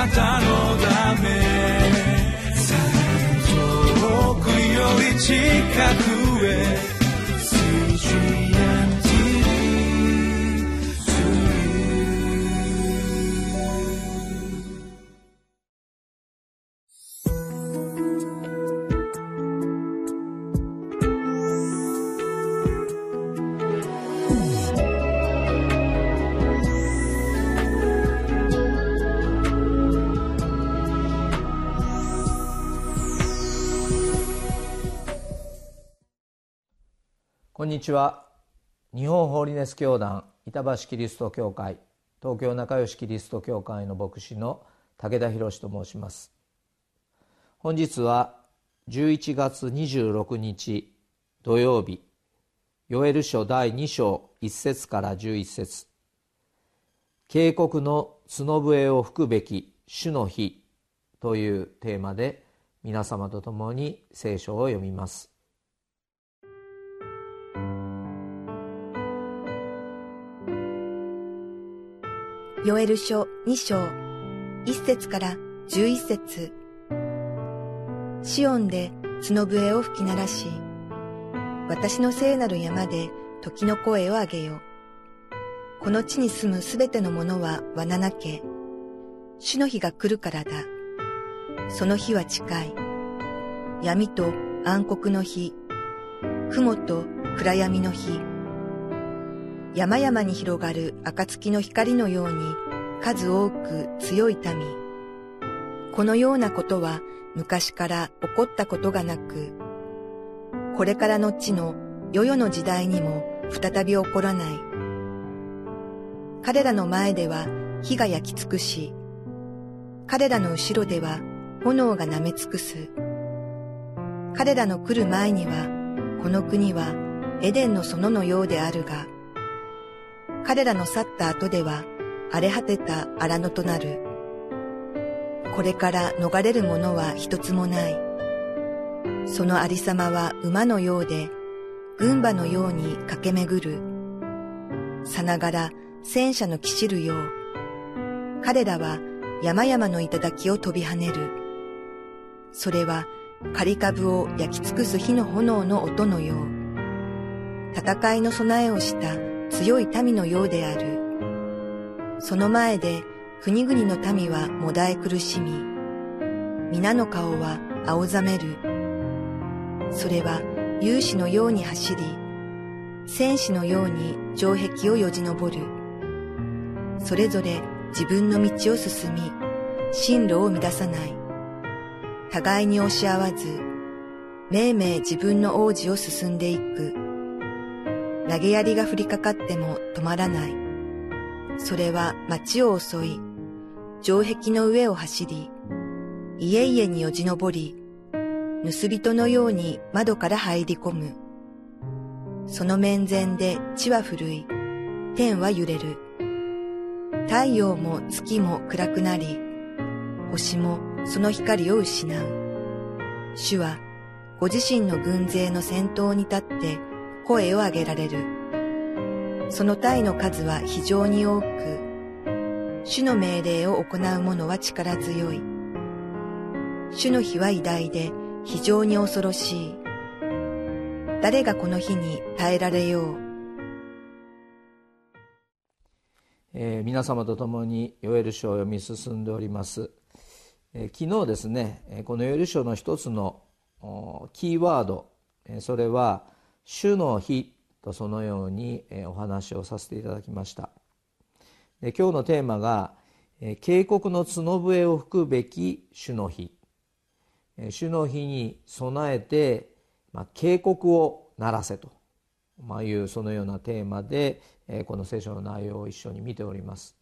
なたのため。遠くより近く。こんにちは。日本ホーリネス教団板橋キリスト教会東京仲良しキリスト教会の牧師の武田博と申します。本日は11月26日土曜日ヨエル書第2章1節から11節。警告の角笛を吹くべき主の日というテーマで皆様と共に聖書を読みます。ヨエル書2章、1節から11節シオンで角笛を吹き鳴らし、私の聖なる山で時の声を上げよ。この地に住むすべてのものは罠なけ。主の日が来るからだ。その日は近い。闇と暗黒の日。雲と暗闇の日。山々に広がる暁の光のように数多く強い民。このようなことは昔から起こったことがなく、これからの地の世々の時代にも再び起こらない。彼らの前では火が焼き尽くし、彼らの後ろでは炎が舐め尽くす。彼らの来る前には、この国はエデンの園のようであるが、彼らの去った後では荒れ果てた荒野となる。これから逃れるものは一つもない。そのありさまは馬のようで、軍馬のように駆け巡る。さながら戦車の騎士るよう。彼らは山々の頂を飛び跳ねる。それは狩り株を焼き尽くす火の炎の音のよう。戦いの備えをした強い民のようである。その前で国々の民はもだえ苦しみ、皆の顔は青ざめる。それは勇士のように走り、戦士のように城壁をよじ登る。それぞれ自分の道を進み、進路を乱さない。互いに押し合わず、めいめい自分の王子を進んでいく。投げ槍が降りかかっても止まらない。それは街を襲い、城壁の上を走り、家々によじ登り、盗人のように窓から入り込む。その面前で地は震い、天は揺れる。太陽も月も暗くなり、星もその光を失う。主はご自身の軍勢の先頭に立って声を上げられる。その体の数は非常に多く、主の命令を行う者は力強い。主の日は偉大で非常に恐ろしい。誰がこの日に耐えられよう。えー、皆様と共にヨエル書を読み進んでおります、えー、昨日ですねこのヨエル書の一つのキーワードそれは主の日とそのようにお話をさせていただきました。で今日のテーマが警告の角笛を吹くべき主の日。主の日に備えて、まあ、警告を鳴らせと、まあ、いうそのようなテーマでこの聖書の内容を一緒に見ております。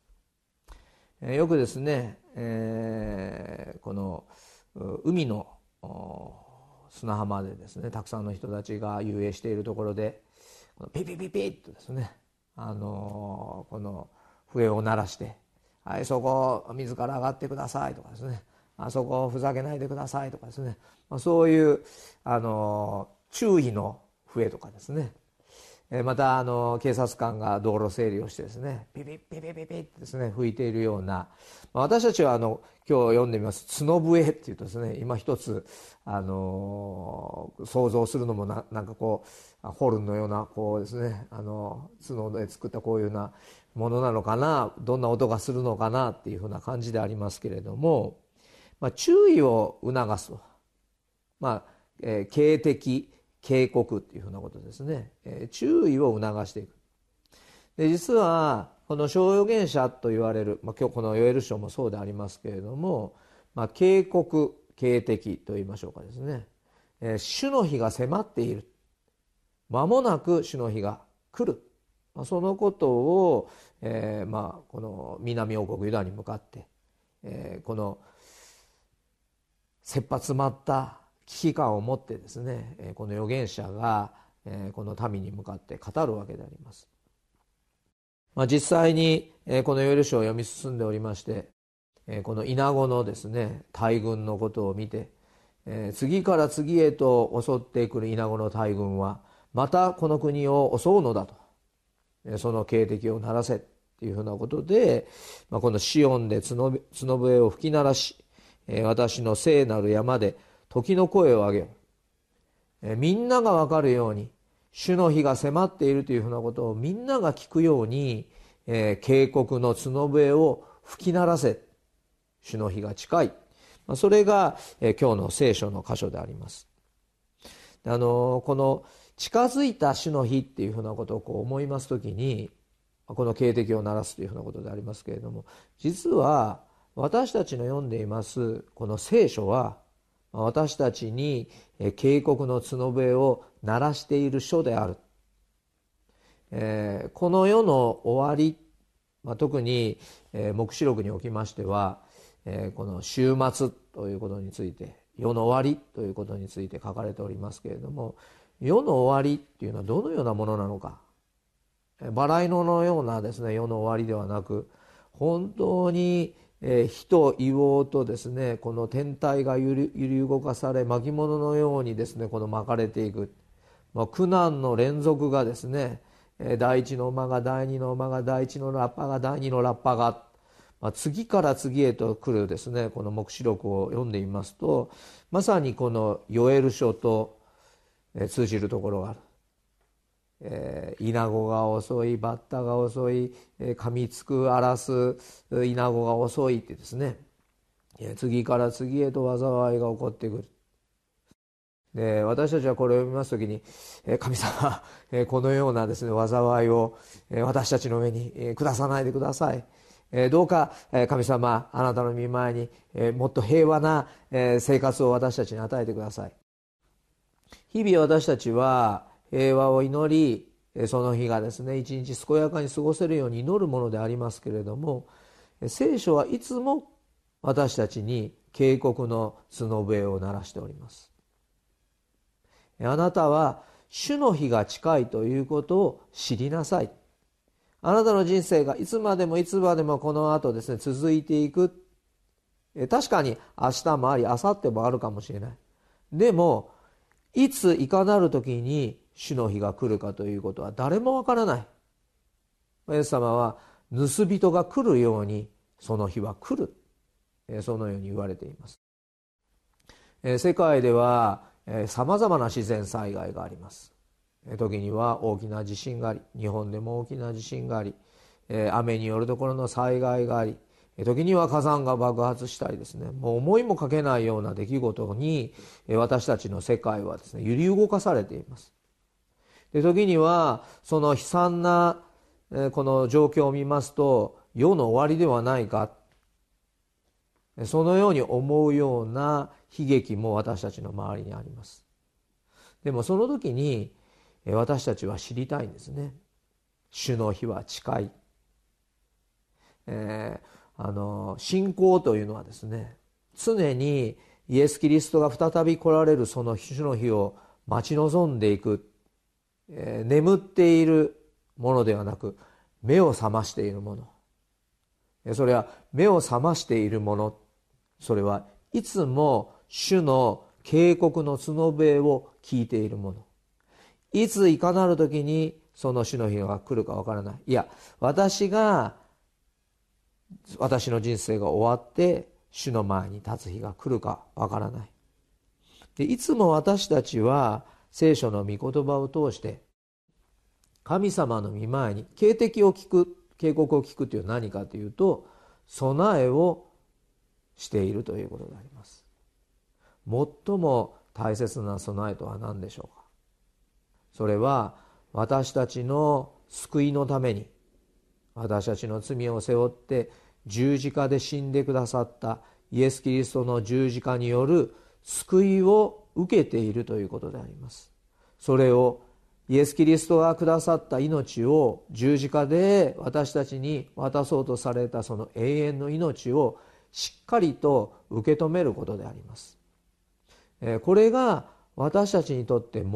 よくですね、えー、この海の砂浜でですねたくさんの人たちが遊泳しているところでピピピピッとですねあのこの笛を鳴らして「はいそこ自ら上がってください」とかですね「あそこふざけないでください」とかですね、ま、そういうあの注意の笛とかですねまたあの警察官が道路整理をしてですねピピピピピピってですね吹いているような私たちはあの今日読んでみます「角笛」っていうとですね今一つ、あの、想像するのもななんかこうホルンのようなこうですね、あの角で作ったこういうようなものなのかなどんな音がするのかなっていうふうな感じでありますけれども、まあ、注意を促すと、まあえー、警笛。警告っていうふうなことですね、え、注意を促していく。で実はこの小預言者と言われる、まあ、今日このヨエル書もそうでありますけれども、まあ、警告警笛と言いましょうかですね、えー、主の日が迫っている。間もなく主の日が来る、まあ、そのことを、えー、まあこの南王国ユダに向かって、えー、この切羽詰まった危機感を持ってですねこの預言者がこの民に向かって語るわけであります。まあ、実際にこのヨエル書を読み進んでおりましてこのイナゴのですね大群のことを見て次から次へと襲ってくるイナゴの大群はまたこの国を襲うのだとその警笛を鳴らせっていうふうなことで、まあ、このシオンで角笛を吹き鳴らし私の聖なる山で時の声を上げよみんながわかるように主の日が迫っているというふうなことをみんなが聞くように、えー、警告の角笛を吹き鳴らせ。主の日が近い、まあ、それが、えー、今日の聖書の箇所であります。あのー、この近づいた主の日っていうふうなことをこう思いますときにこの警笛を鳴らすというふうなことでありますけれども実は私たちの読んでいますこの聖書は私たちに警告の角笛を鳴らしている書である、えー、この世の終わり、まあ、特に、えー、黙示録におきましては、えー、この終末ということについて世の終わりということについて書かれておりますけれども世の終わりっていうのはどのようなものなのか。バラ色のようなですね世の終わりではなく本当にえー、火と硫黄とですねこの天体が揺り動かされ巻物のようにですねこの巻かれていく、まあ、苦難の連続がですね、え、第一の馬が第二の馬が第一のラッパが第二のラッパが、まあ、次から次へと来るですねこの黙示録を読んでみますとまさにこのヨエル書と、通じるところがある。えー、イナゴが遅いバッタが遅い、えー、噛みつく荒らすイナゴが遅いってですね、次から次へと災いが起こってくる。で私たちはこれを読みます時に「、神様、このようなですね災いを、私たちの上に、下さないでください」、どうか、神様あなたの御前に、もっと平和な、生活を私たちに与えてください。日々私たちは平和を祈りその日がですね一日健やかに過ごせるように祈るものでありますけれども聖書はいつも私たちに警告の角笛を鳴らしております。あなたは主の日が近いということを知りなさい。あなたの人生がいつまでもいつまでもこの後ですね続いていく。確かに明日もあり明後日もあるかもしれない。でもいついかなる時に主の日が来るかということは誰もわからない。イエス様は盗人が来るようにその日は来る。そのように言われています。世界ではさまざまな自然災害があります。時には大きな地震があり日本でも大きな地震があり雨によるところの災害があり時には火山が爆発したりですねもう思いもかけないような出来事に私たちの世界はですね揺り動かされています。で時にはその悲惨なこの状況を見ますと世の終わりではないか。そのように思うような悲劇も私たちの周りにあります。でもその時に私たちは知りたいんですね。主の日は近い、えー、あの信仰というのはですね常にイエス・キリストが再び来られるその主の日を待ち望んでいく。えー、眠っているものではなく目を覚ましているもの。それは目を覚ましているもの。それはいつも主の警告の角笛を聞いているもの。いついかなる時にその主の日が来るかわからない。いや私が私の人生が終わって主の前に立つ日が来るかわからない。でいつも私たちは聖書の御言葉を通して神様の御前に警笛を聞く警告を聞くという何かというと備えをしているということであります。最も大切な備えとは何でしょうか？それは私たちの救いのために私たちの罪を背負って十字架で死んでくださったイエス・キリストの十字架による救いを受けているということであります。それをイエス・キリストがくださった命を十字架で私たちに渡そうとされたその永遠の命をしっかりと受け止めることであります。これが私たちにとって最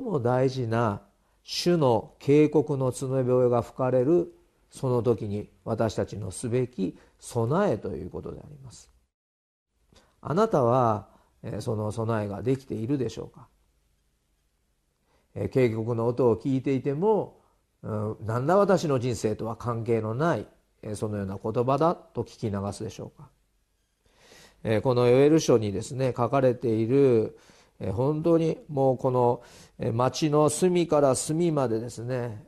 も大事な主の警告の角笛が吹かれるその時に私たちのすべき備えということであります。あなたはその備えができているでしょうか。警告の音を聞いていても何ら私の人生とは関係のないそのような言葉だと聞き流すでしょうか。このヨエル書にですね書かれている本当にもうこの町の隅から隅までですね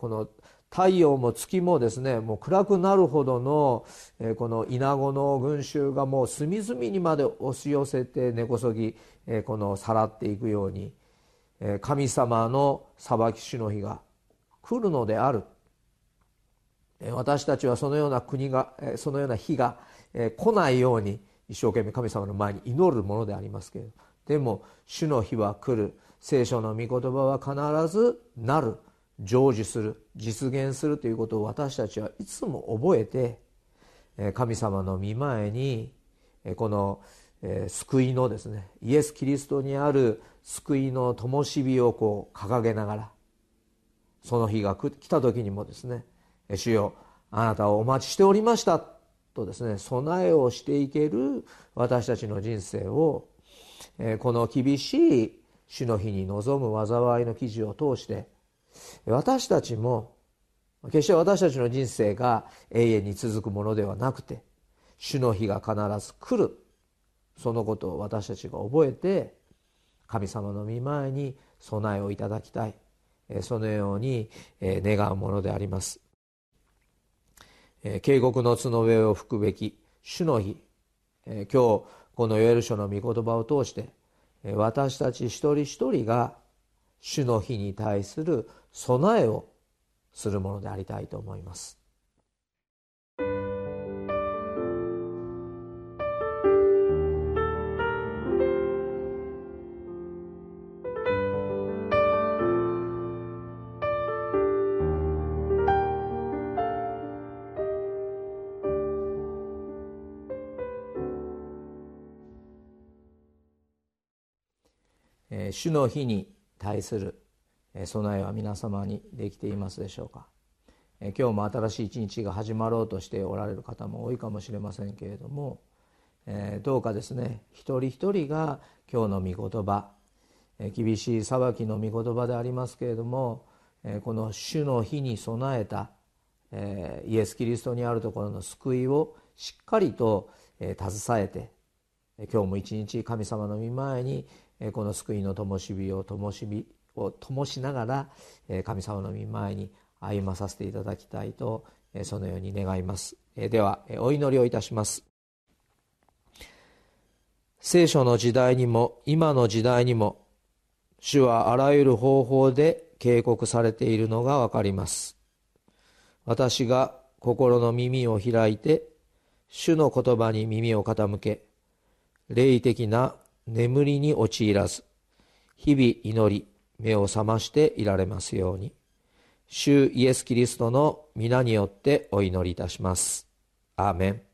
この太陽も月もですねもう暗くなるほどのえこのイナゴの群衆がもう隅々にまで押し寄せて根こそぎえこのさらっていくようにえ神様の裁き主の日が来るのである。私たちはそのような国がそのような日が来ないように一生懸命神様の前に祈るものでありますけれどでも主の日は来る。聖書の御言葉は必ずなる。成就する実現するということを私たちはいつも覚えて神様の御前にこの救いのですねイエス・キリストにある救いの灯火をこう掲げながらその日が来た時にもですね「主よあなたをお待ちしておりました」とですね備えをしていける私たちの人生をこの厳しい主の日に臨む災いの記事を通して私たちも決して私たちの人生が永遠に続くものではなくて主の日が必ず来る。そのことを私たちが覚えて神様の御前に備えをいただきたい。そのように願うものであります。警告の角笛を吹くべき主の日。今日このヨエル書の御言葉を通して私たち一人一人が主の日に対する備えをするものでありたいと思います。主の日に対する備えは皆様にできていますでしょうか。今日も新しい一日が始まろうとしておられる方も多いかもしれませんけれどもどうかですね一人一人が今日の御言葉厳しい裁きの御言葉でありますけれどもこの主の日に備えたイエス・キリストにあるところの救いをしっかりと携えて今日も一日神様の御前にこの救いの灯火を灯火を灯しながら神様の御前に歩まさせていただきたいとそのように願います。ではお祈りをいたします。聖書の時代にも今の時代にも主はあらゆる方法で警告されているのがわかります。私が心の耳を開いて主の言葉に耳を傾け霊的な眠りに陥らず日々祈り目を覚ましていられますように。主イエス・キリストの皆によってお祈りいたします。アーメン。